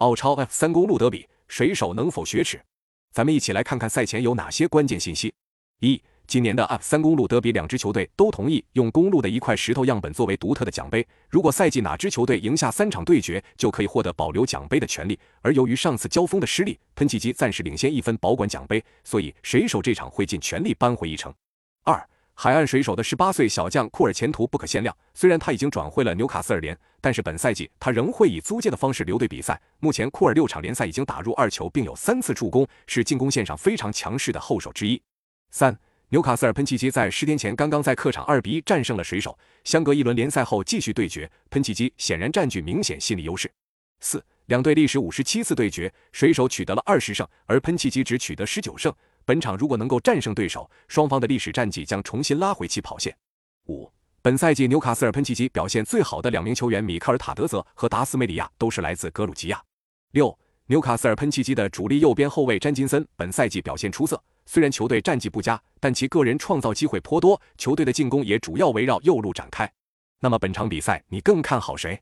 澳超 F 三公路德比，水手能否雪耻？咱们一起来看看赛前有哪些关键信息。一今年的 F 三公路德比，两支球队都同意用公路的一块石头样本作为独特的奖杯。如果赛季哪支球队赢下三场对决，就可以获得保留奖杯的权利。而由于上次交锋的失利，喷气机暂时领先一分，保管奖杯，所以水手这场会尽全力扳回一城。海岸水手的十八岁小将库尔前途不可限量。虽然他已经转会了纽卡斯尔联，但是本赛季他仍会以租借的方式留队比赛。目前库尔六场联赛已经打入二球，并有三次助攻，是进攻线上非常强势的后手之一。三纽卡斯尔喷气机在十天前刚刚在客场二比一战胜了水手，相隔一轮联赛后继续对决，喷气机显然占据明显心理优势。四两队历时五十七次对决，水手取得了二十胜，而喷气机只取得十九胜。本场如果能够战胜对手，双方的历史战绩将重新拉回起跑线。五本赛季纽卡斯尔喷气机表现最好的两名球员米克尔塔德泽和达斯梅里亚都是来自格鲁吉亚。六纽卡斯尔喷气机的主力右边后卫詹金森本赛季表现出色。虽然球队战绩不佳，但其个人创造机会颇多，球队的进攻也主要围绕右路展开。那么本场比赛你更看好谁？